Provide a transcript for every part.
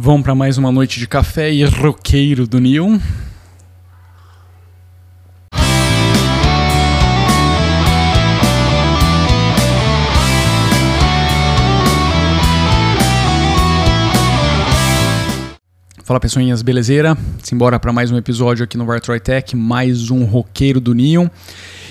Vamos para mais uma noite de café e roqueiro do Neon. Fala pessoinhas, belezeira? Simbora para mais um episódio aqui no Vartroy Tech, mais um roqueiro do Neon.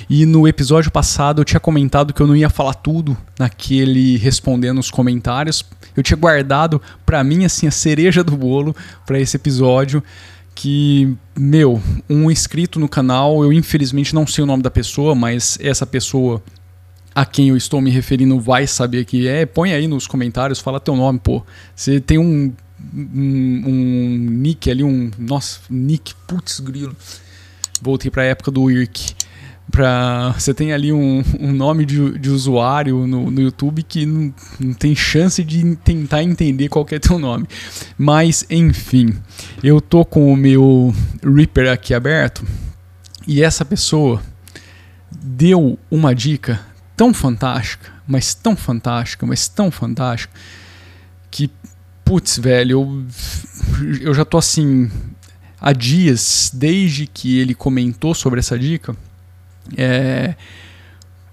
E no episódio passado eu tinha comentado que eu não ia falar tudo naquele respondendo os comentários. Eu tinha guardado para mim assim a cereja do bolo para esse episódio que, meu, um inscrito no canal, eu infelizmente não sei o nome da pessoa, mas essa pessoa a quem eu estou me referindo vai saber que é. Põe aí nos comentários, fala teu nome, pô. Você tem um um, um nick ali, um. Nossa, nick, putz, grilo. Voltei para a época do IRC. Pra, você tem ali um, um nome de, de usuário no, no YouTube que não, não, tem chance de tentar entender qual é teu nome. Mas, enfim, eu tô com o meu Reaper aqui aberto e essa pessoa deu uma dica tão fantástica, mas tão fantástica, mas tão fantástica, que putz, velho, eu, eu já tô assim há dias, desde que ele comentou sobre essa dica, é,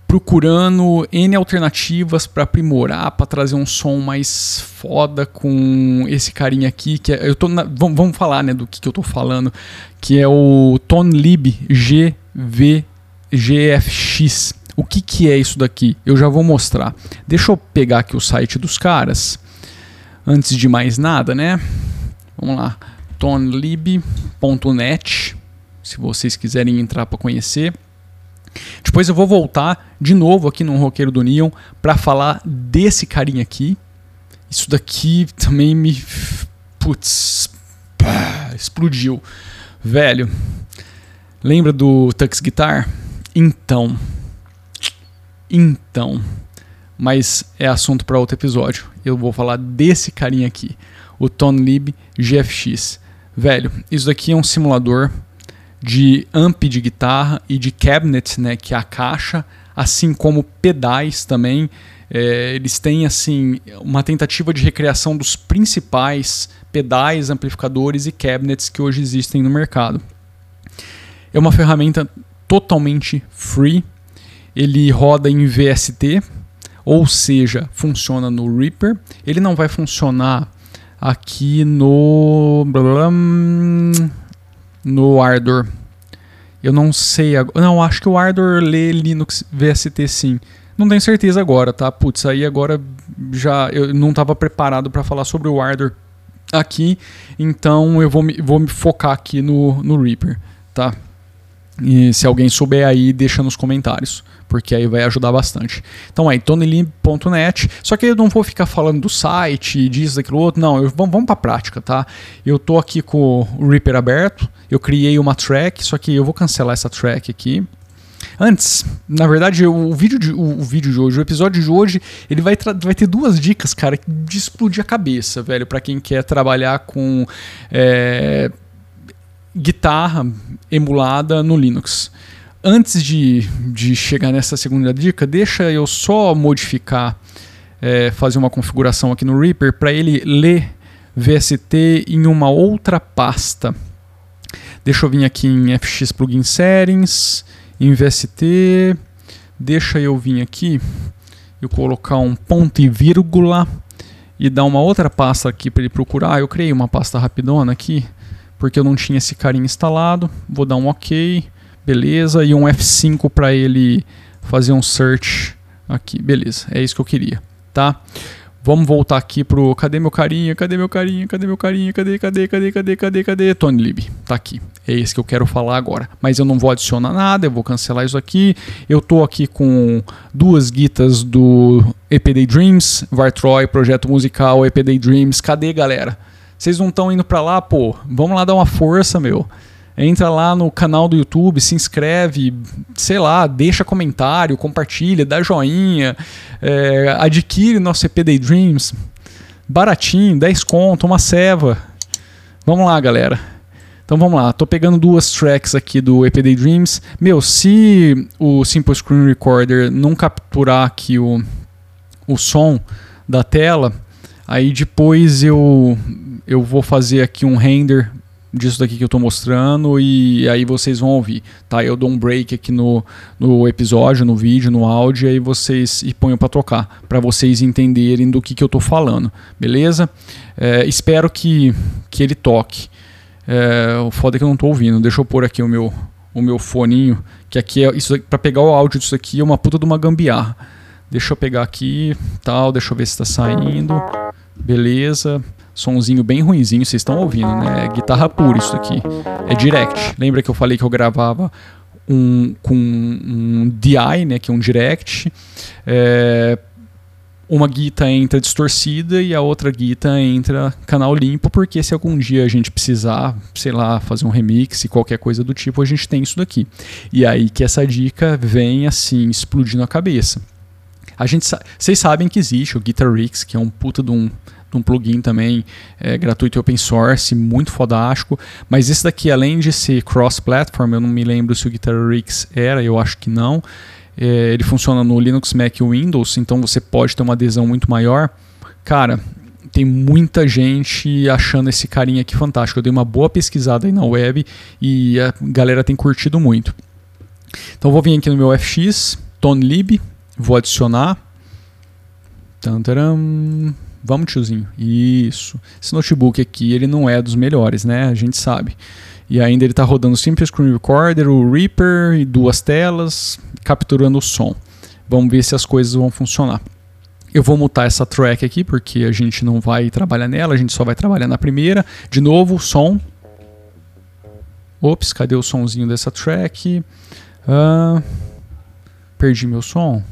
procurando N alternativas para aprimorar, para trazer um som mais foda com esse carinha aqui, que é, eu tô na, vamos, vamos, falar, né, do que, que eu tô falando, que é o Tonlib GVGFX. O que, que é isso daqui? Eu já vou mostrar. Deixa eu pegar aqui o site dos caras antes de mais nada, né? Vamos lá, tonlib.net, se vocês quiserem entrar para conhecer. Depois eu vou voltar de novo aqui no Roqueiro do Neon para falar desse carinha aqui. Isso daqui também me putz, pá, explodiu. Velho, lembra do Tux Guitar? Então, então, mas é assunto para outro episódio. Eu vou falar desse carinha aqui, o Tonlib GFX. Velho, isso daqui é um simulador de amp de guitarra e de cabinet, né, que é a caixa, assim como pedais também. É, eles têm assim uma tentativa de recriação dos principais pedais, amplificadores e cabinets que hoje existem no mercado. É uma ferramenta totalmente free. Ele roda em VST, ou seja, funciona no Reaper. Ele não vai funcionar aqui no no Ardor. Eu não sei, não, acho que o Ardor lê Linux VST sim. Não tenho certeza agora, tá? Putz, aí agora já eu não estava preparado para falar sobre o Ardor aqui, então eu vou me, vou me focar aqui no, no Reaper, tá? E se alguém souber aí, deixa nos comentários, porque aí vai ajudar bastante. Então aí, tonylim.net. Só que eu não vou ficar falando do site, disso, daquilo outro. Não, eu, vamos, vamos para a prática, tá? Eu tô aqui com o Reaper aberto, eu criei uma track, só que eu vou cancelar essa track aqui. Antes, na verdade, o vídeo de, o vídeo de hoje, o episódio de hoje, ele vai, vai ter duas dicas, cara, de explodir a cabeça, velho, para quem quer trabalhar com. É, guitarra emulada no Linux. Antes de, de chegar nessa segunda dica, deixa eu só modificar, é, fazer uma configuração aqui no Reaper para ele ler VST em uma outra pasta. Deixa eu vir aqui em FX Plugin Settings, em VST, deixa eu vir aqui e colocar um ponto e vírgula e dar uma outra pasta aqui para ele procurar. Eu criei uma pasta rapidona aqui porque eu não tinha esse carinha instalado. Vou dar um OK, beleza, e um F5 para ele fazer um search aqui, beleza. É isso que eu queria, tá? Vamos voltar aqui pro cadê meu carinha? Cadê meu carinha? Cadê meu carinha? Cadê, cadê, cadê, cadê, cadê, cadê? Tony Lib, tá aqui. É esse que eu quero falar agora. Mas eu não vou adicionar nada, eu vou cancelar isso aqui. Eu tô aqui com duas guitas do EPD Dreams, Vartroy, projeto musical EPD Dreams. Cadê, galera? Vocês não estão indo para lá, pô, vamos lá dar uma força, meu. Entra lá no canal do YouTube, se inscreve, sei lá, deixa comentário, compartilha, dá joinha, é, adquire nosso EP Daydreams. Baratinho, 10 conto, uma ceva. Vamos lá, galera. Então vamos lá, tô pegando duas tracks aqui do EP Daydreams. Meu, se o Simple Screen Recorder não capturar aqui o, o som da tela, aí depois eu eu vou fazer aqui um render disso daqui que eu estou mostrando e aí vocês vão ouvir, tá? Eu dou um break aqui no, no episódio, no vídeo, no áudio, e aí vocês e ponham para tocar, para vocês entenderem do que, que eu estou falando, beleza? É, espero que, que ele toque. É, o foda é que eu não estou ouvindo. Deixa eu pôr aqui o meu, o meu foninho, que aqui é isso para pegar o áudio disso aqui é uma puta de uma gambiarra. Deixa eu pegar aqui, tal, deixa eu ver se está saindo. Beleza. Sonzinho bem ruinzinho, vocês estão ouvindo, né? É guitarra pura isso aqui. É direct. Lembra que eu falei que eu gravava um, com um DI, né? Que é um direct. É, uma guita entra distorcida e a outra guita entra canal limpo, porque se algum dia a gente precisar, sei lá, fazer um remix e qualquer coisa do tipo, a gente tem isso daqui. E aí que essa dica vem assim, explodindo a cabeça. A gente, vocês sabem que existe o Guitar Rigs, que é um puta de um um plugin também é, gratuito e open source, muito fodástico. Mas esse daqui, além de ser cross-platform, eu não me lembro se o Guitar Rigs era, eu acho que não. É, ele funciona no Linux, Mac e Windows, então você pode ter uma adesão muito maior. Cara, tem muita gente achando esse carinha aqui fantástico. Eu dei uma boa pesquisada aí na web e a galera tem curtido muito. Então vou vir aqui no meu FX, ToneLib, vou adicionar. Tantaram. Vamos, tiozinho. Isso. Esse notebook aqui, ele não é dos melhores, né? A gente sabe. E ainda ele está rodando o Simple Screen Recorder, o Reaper e duas telas, capturando o som. Vamos ver se as coisas vão funcionar. Eu vou mutar essa track aqui, porque a gente não vai trabalhar nela, a gente só vai trabalhar na primeira. De novo, som. Ops, cadê o sonzinho dessa track? Uh, perdi meu som.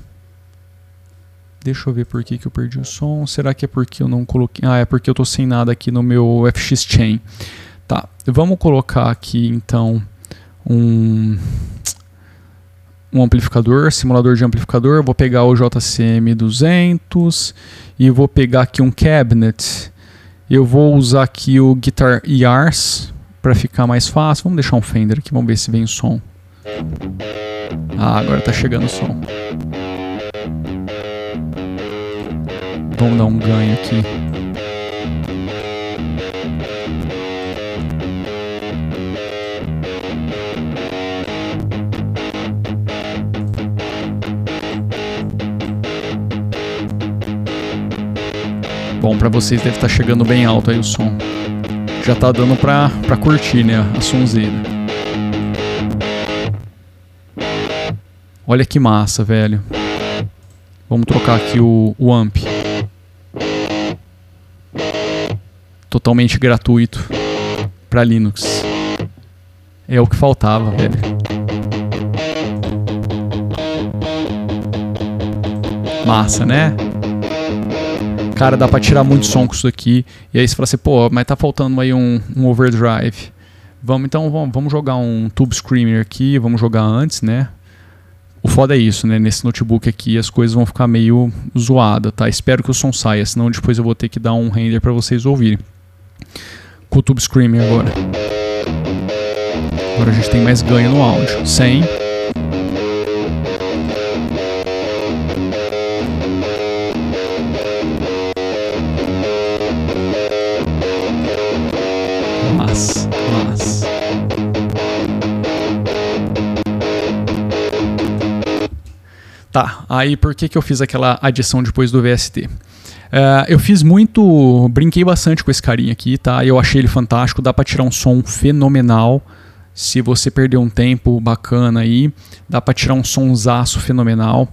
Deixa eu ver por que, que eu perdi o som. Será que é porque eu não coloquei. Ah, é porque eu tô sem nada aqui no meu FX Chain. Tá, vamos colocar aqui então um, um amplificador, simulador de amplificador. Vou pegar o JCM 200 e vou pegar aqui um cabinet. Eu vou usar aqui o Guitar ERs para ficar mais fácil. Vamos deixar um Fender aqui, vamos ver se vem o som. Ah, agora tá chegando o som. Vamos dar um ganho aqui. Bom, para vocês deve estar tá chegando bem alto aí o som. Já tá dando pra, pra curtir, né, a sonzeira. Olha que massa, velho. Vamos trocar aqui o, o amp. Totalmente gratuito para Linux. É o que faltava, velho. Massa, né? Cara, dá pra tirar muito som com isso aqui. E aí você fala assim, pô, mas tá faltando aí um, um overdrive. Vamos então, vamos, vamos jogar um Tube Screamer aqui, vamos jogar antes, né? O foda é isso, né? Nesse notebook aqui as coisas vão ficar meio zoadas, tá? Espero que o som saia, senão depois eu vou ter que dar um render para vocês ouvirem com o Tube Screaming agora. Agora a gente tem mais ganho no áudio. 100. Mas, mas. Tá, aí por que, que eu fiz aquela adição depois do VST? Uh, eu fiz muito. Brinquei bastante com esse carinha aqui, tá? Eu achei ele fantástico, dá para tirar um som fenomenal. Se você perder um tempo bacana aí, dá para tirar um sonsaço fenomenal.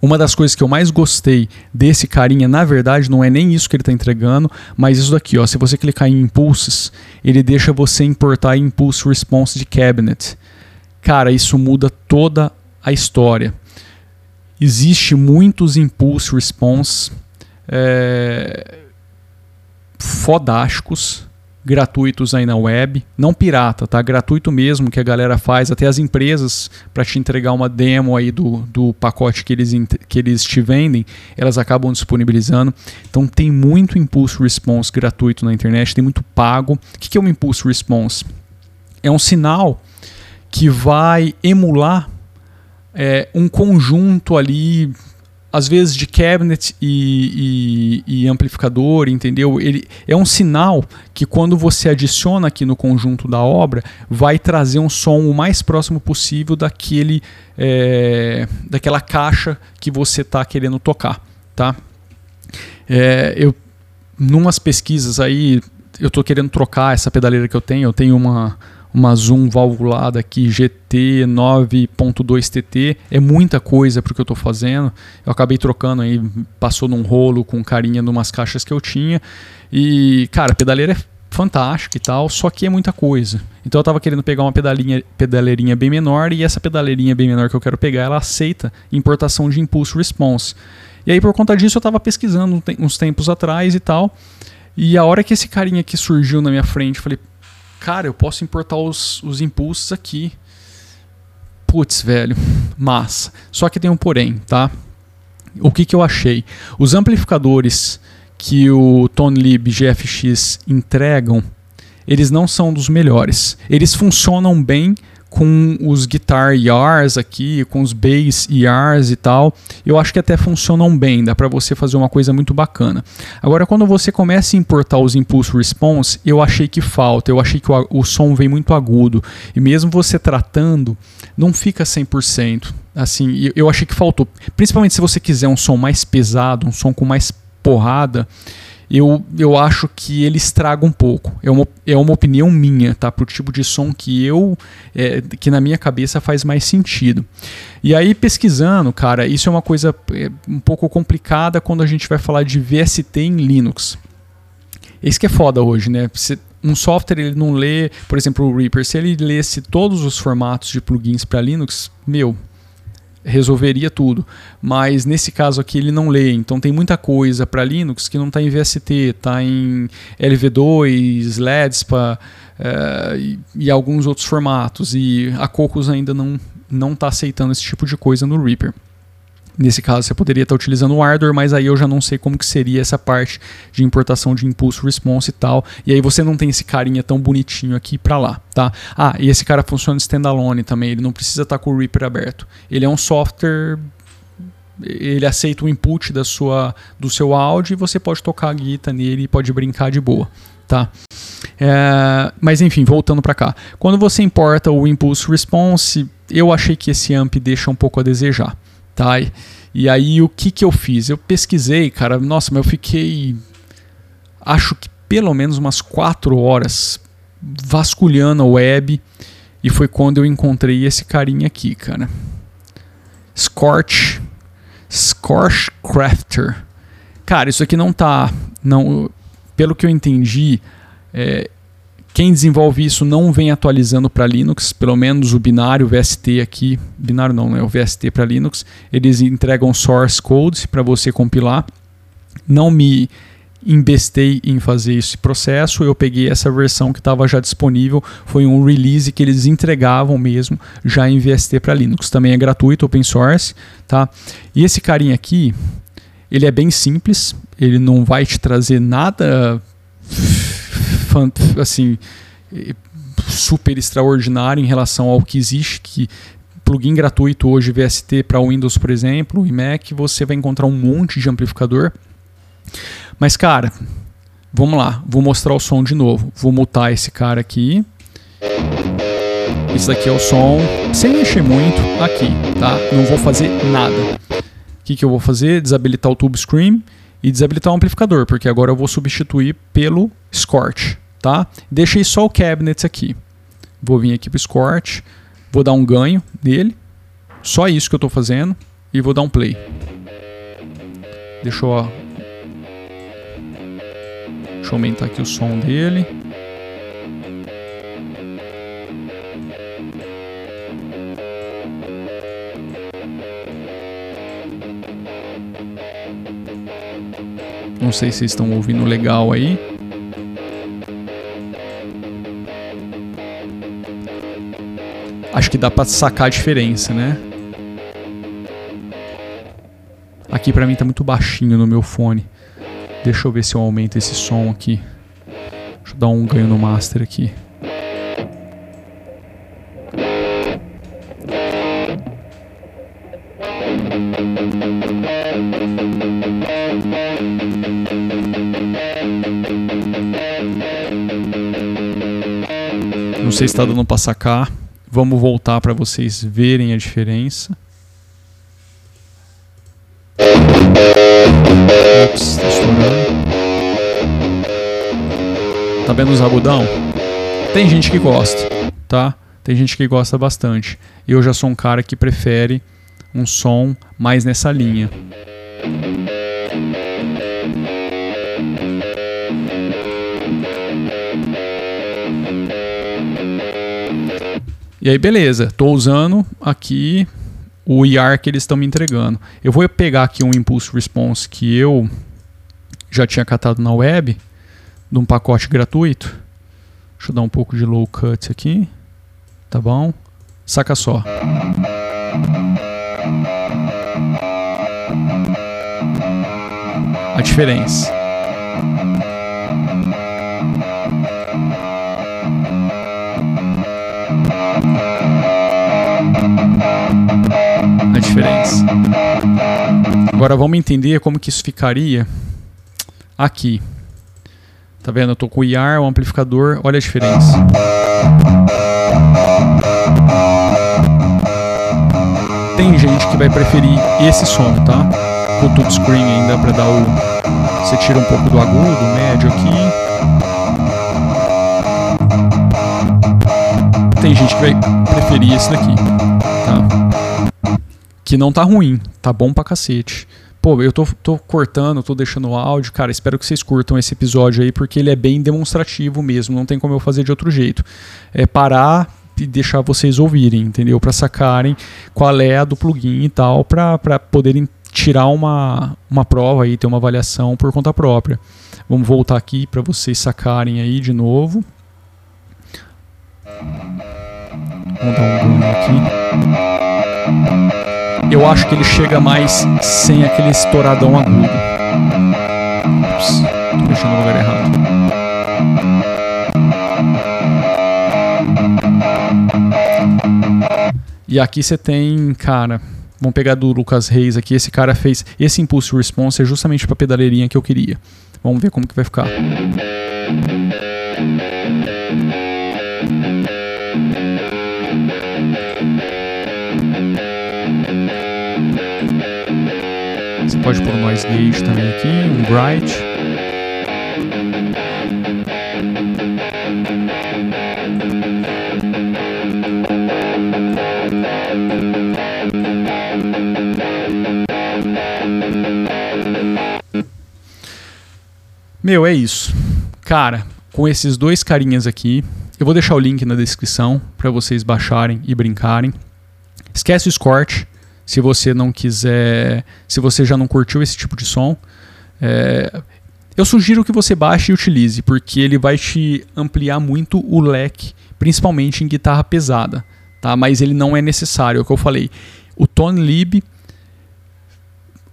Uma das coisas que eu mais gostei desse carinha, na verdade, não é nem isso que ele está entregando, mas isso daqui, ó. Se você clicar em Impulses, ele deixa você importar Impulse Response de Cabinet. Cara, isso muda toda a história. Existe muitos Impulse Response é, fodásticos, gratuitos aí na web, não pirata, tá? Gratuito mesmo que a galera faz, até as empresas para te entregar uma demo aí do, do pacote que eles, que eles te vendem, elas acabam disponibilizando. Então tem muito Impulse Response gratuito na internet, tem muito pago. O que é um Impulse Response? É um sinal que vai emular é, um conjunto ali às vezes de cabinet e, e, e, amplificador, entendeu? Ele é um sinal que quando você adiciona aqui no conjunto da obra, vai trazer um som o mais próximo possível daquele, é, daquela caixa que você está querendo tocar, tá? É, eu, numas pesquisas aí, eu estou querendo trocar essa pedaleira que eu tenho. Eu tenho uma uma Zoom valvulada aqui GT 9.2 TT, é muita coisa para o que eu estou fazendo. Eu acabei trocando aí, passou num rolo com carinha numas caixas que eu tinha. E, cara, pedaleira é fantástica e tal, só que é muita coisa. Então eu estava querendo pegar uma pedalinha, pedaleirinha bem menor e essa pedaleirinha bem menor que eu quero pegar, ela aceita importação de impulse response. E aí por conta disso eu estava pesquisando uns tempos atrás e tal. E a hora que esse carinha aqui surgiu na minha frente, eu falei, cara, eu posso importar os, os impulsos aqui. Putz, velho, massa. Só que tem um porém, tá? O que, que eu achei? Os amplificadores que o ToneLib GFX entregam, eles não são dos melhores. Eles funcionam bem com os guitar ERs aqui, com os bass ERs e tal, eu acho que até funcionam bem, dá para você fazer uma coisa muito bacana. Agora, quando você começa a importar os impulse response, eu achei que falta, eu achei que o, o som vem muito agudo, e mesmo você tratando, não fica 100%. Assim, eu achei que faltou, principalmente se você quiser um som mais pesado, um som com mais porrada, eu, eu acho que ele estraga um pouco. É uma, é uma opinião minha, tá? Pro tipo de som que eu. É, que na minha cabeça faz mais sentido. E aí, pesquisando, cara, isso é uma coisa é, um pouco complicada quando a gente vai falar de VST em Linux. Isso que é foda hoje, né? um software ele não lê, por exemplo, o Reaper, se ele lesse todos os formatos de plugins para Linux, meu, resolveria tudo. Mas nesse caso aqui ele não lê, então tem muita coisa para Linux que não está em VST, está em LV2, LEDSPA uh, e, e, alguns outros formatos. E a Cocos ainda não não está aceitando esse tipo de coisa no Reaper. Nesse caso, você poderia estar utilizando o hardware, mas aí eu já não sei como que seria essa parte de importação de impulso response e tal. E aí você não tem esse carinha tão bonitinho aqui para lá, tá? Ah, e esse cara funciona standalone também, ele não precisa estar com o Reaper aberto. Ele é um software ele aceita o input da sua, do seu áudio e você pode tocar a guitarra nele e pode brincar de boa, tá? É, mas enfim, voltando para cá. Quando você importa o Impulse Response, eu achei que esse amp deixa um pouco a desejar. E aí o que, que eu fiz? Eu pesquisei, cara, nossa, mas eu fiquei acho que pelo menos umas quatro horas vasculhando a web e foi quando eu encontrei esse carinha aqui, cara. Scorch Scorch Crafter. Cara, isso aqui não tá não pelo que eu entendi, é, quem desenvolve isso não vem atualizando para Linux, pelo menos o binário VST aqui, binário não, é o VST para Linux, eles entregam source code para você compilar. Não me embestei em fazer esse processo, eu peguei essa versão que estava já disponível, foi um release que eles entregavam mesmo já em VST para Linux. Também é gratuito, open source, tá? E esse carinha aqui, ele é bem simples, ele não vai te trazer nada assim super extraordinário em relação ao que existe, que plugin gratuito hoje VST para Windows, por exemplo, e Mac, você vai encontrar um monte de amplificador. Mas cara, vamos lá, vou mostrar o som de novo. Vou mutar esse cara aqui. Esse daqui é o som, sem mexer muito, aqui, tá? Não vou fazer nada. O que, que eu vou fazer? Desabilitar o Tube Scream e desabilitar o amplificador, porque agora eu vou substituir pelo Scorch, tá? Deixei só o cabinet aqui. Vou vir aqui para o Scorch, vou dar um ganho nele, só isso que eu estou fazendo, e vou dar um play. Deixa eu, deixa eu aumentar aqui o som dele. Não sei se estão ouvindo legal aí. Acho que dá para sacar a diferença, né? Aqui para mim tá muito baixinho no meu fone. Deixa eu ver se eu aumento esse som aqui. Deixa eu dar um ganho no master aqui. Se está dando para sacar. Vamos voltar para vocês verem a diferença. Ops, tá estourando. Tá vendo os agudão? Tem gente que gosta, tá? Tem gente que gosta bastante. Eu já sou um cara que prefere um som mais nessa linha. E aí, beleza, tô usando aqui o IR que eles estão me entregando. Eu vou pegar aqui um Impulse Response que eu já tinha catado na web, de um pacote gratuito. Deixa eu dar um pouco de low cut aqui. Tá bom? Saca só. A diferença. A diferença. Agora vamos entender como que isso ficaria aqui. Tá vendo? Eu tô com o IR, o amplificador, olha a diferença. Tem gente que vai preferir esse som, tá? Com o touchscreen ainda para dar o. Você tira um pouco do agudo, médio aqui. Tem gente que vai preferir esse daqui, tá? Que não tá ruim, tá bom pra cacete. Pô, eu tô, tô cortando, tô deixando o áudio. Cara, espero que vocês curtam esse episódio aí, porque ele é bem demonstrativo mesmo. Não tem como eu fazer de outro jeito. É parar, e deixar vocês ouvirem, entendeu? Para sacarem qual é a do plugin e tal, para poderem tirar uma, uma prova aí, ter uma avaliação por conta própria. Vamos voltar aqui para vocês sacarem aí de novo. Vamos dar um aqui. Eu acho que ele chega mais sem aquele estouradão agudo. Ups, tô mexendo no lugar errado. E aqui você tem, cara, vamos pegar do Lucas Reis aqui. Esse cara fez esse impulse response é justamente para pedaleirinha que eu queria. Vamos ver como que vai ficar. Pode pôr noise gate também aqui, um bright. Meu, é isso. Cara, com esses dois carinhas aqui, eu vou deixar o link na descrição para vocês baixarem e brincarem. Esquece o Scorch, se você não quiser, se você já não curtiu esse tipo de som. É, eu sugiro que você baixe e utilize, porque ele vai te ampliar muito o leque, principalmente em guitarra pesada, tá? Mas ele não é necessário, é o que eu falei. O Tone Lib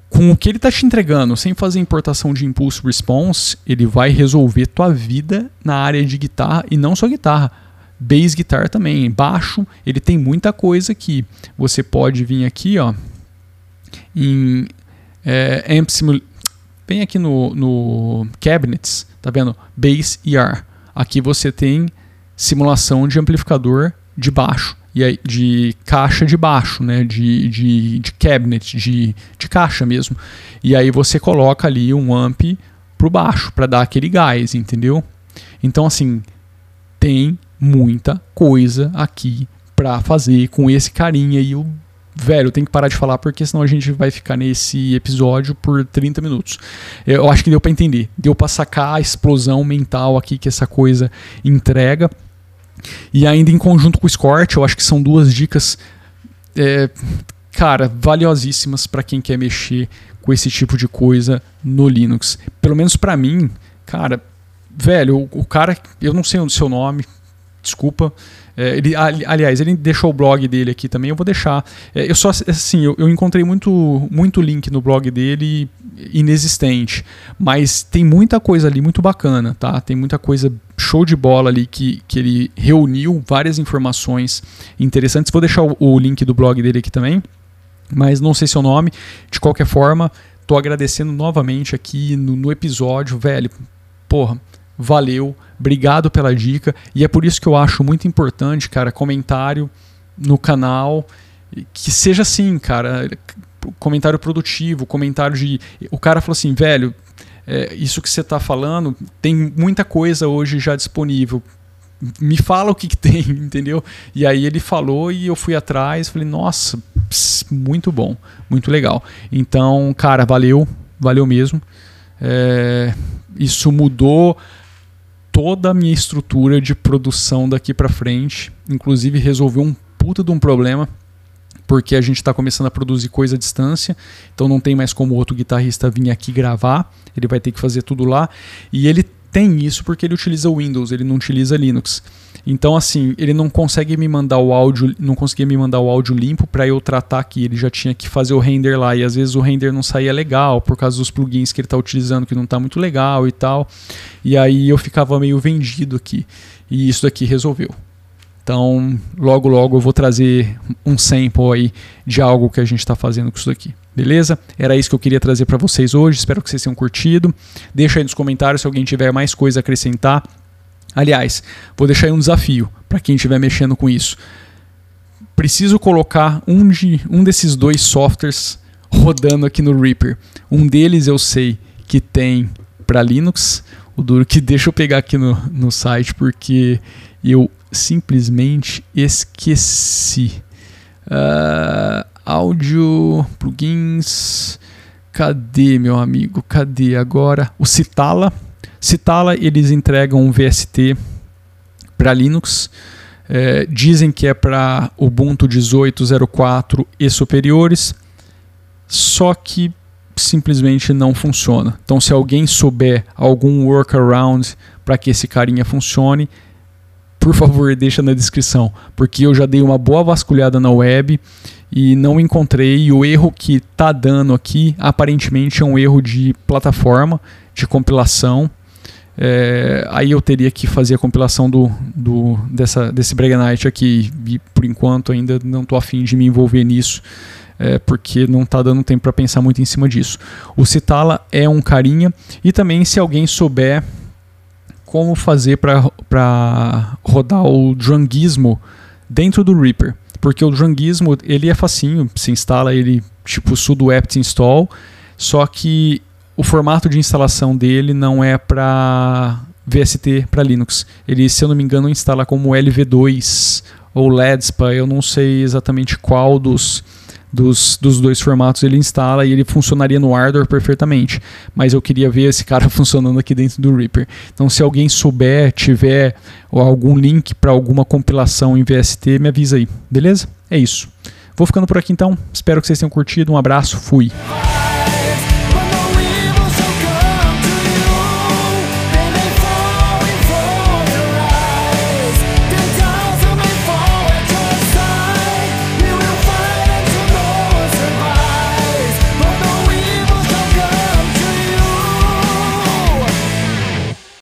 com o que ele está te entregando, sem fazer importação de impulso response, ele vai resolver tua vida na área de guitarra e não só guitarra, bass guitar também, baixo, ele tem muita coisa aqui. Você pode vir aqui, ó, em é, amp simul bem aqui no, no cabinets, tá vendo? Bass ER. Aqui você tem simulação de amplificador de baixo e aí, de caixa de baixo, né? de, de, de cabinet, de, de caixa mesmo. E aí você coloca ali um amp pro baixo para dar aquele gás, entendeu? Então assim, tem muita coisa aqui para fazer com esse carinha e o velho, tem que parar de falar porque senão a gente vai ficar nesse episódio por 30 minutos. Eu acho que deu para entender, deu para sacar a explosão mental aqui que essa coisa entrega. E ainda em conjunto com o Scorch, eu acho que são duas dicas, é, cara, valiosíssimas para quem quer mexer com esse tipo de coisa no Linux. Pelo menos para mim, cara, velho, o, o, cara, eu não sei o seu nome, desculpa. É, ele, aliás, ele deixou o blog dele aqui também, eu vou deixar. É, eu só assim, eu, eu, encontrei muito, muito link no blog dele inexistente, mas tem muita coisa ali muito bacana, tá? Tem muita coisa show de bola ali que, que ele reuniu várias informações interessantes. Vou deixar o, o link do blog dele aqui também, mas não sei seu nome. De qualquer forma, tô agradecendo novamente aqui no, no episódio, velho. Porra, valeu, obrigado pela dica. E é por isso que eu acho muito importante, cara, comentário no canal. Que seja assim, cara, comentário produtivo, comentário de. O cara falou assim, velho, é, isso que você está falando, tem muita coisa hoje já disponível. Me fala o que, que, tem, entendeu? E aí ele falou e eu fui atrás, falei, nossa, muito bom, muito legal. Então, cara, valeu, valeu mesmo. É, isso mudou toda a minha estrutura de produção daqui para frente. Inclusive resolveu um puta de um problema porque a gente está começando a produzir coisa à distância, então não tem mais como outro guitarrista vir aqui gravar, ele vai ter que fazer tudo lá. E ele tem isso porque ele utiliza Windows, ele não utiliza Linux. Então assim, ele não consegue me mandar o áudio, não conseguia me mandar o áudio limpo para eu tratar aqui, ele já tinha que fazer o render lá e às vezes o render não saía legal por causa dos plugins que ele está utilizando que não está muito legal e tal. E aí eu ficava meio vendido aqui. E isso daqui resolveu. Então, logo logo eu vou trazer um sample aí de algo que a gente está fazendo com isso daqui. Beleza? Era isso que eu queria trazer para vocês hoje. Espero que vocês tenham curtido. Deixa aí nos comentários se alguém tiver mais coisa a acrescentar. Aliás, vou deixar aí um desafio para quem estiver mexendo com isso. Preciso colocar um, de, um desses dois softwares rodando aqui no Reaper. Um deles eu sei que tem para Linux. O duro que deixa eu pegar aqui no, no site porque eu simplesmente esqueci. Uh, áudio, plugins. Cadê, meu amigo? Cadê agora? O Citala. Citala, eles entregam um VST para Linux. É, dizem que é para Ubuntu 18.04 e superiores, só que simplesmente não funciona. Então, se alguém souber algum workaround para que esse carinha funcione, por favor, deixa na descrição, porque eu já dei uma boa vasculhada na web e não encontrei. E o erro que tá dando aqui, aparentemente, é um erro de plataforma, de compilação. É, aí eu teria que fazer a compilação do, do, dessa, desse Breganite aqui. E por enquanto ainda não estou afim de me envolver nisso. É, porque não está dando tempo para pensar muito em cima disso. O Citala é um carinha. E também, se alguém souber como fazer para rodar o Drungismo dentro do Reaper. Porque o Drungismo ele é facinho, se instala ele tipo sudo apt install, só que o formato de instalação dele não é para VST para Linux. Ele, se eu não me engano, instala como LV2 ou LEDSPA, eu não sei exatamente qual dos dos, dos dois formatos ele instala e ele funcionaria no Ardor perfeitamente. Mas eu queria ver esse cara funcionando aqui dentro do Reaper. Então, se alguém souber, tiver algum link para alguma compilação em VST, me avisa aí, beleza? É isso. Vou ficando por aqui então. Espero que vocês tenham curtido. Um abraço, fui.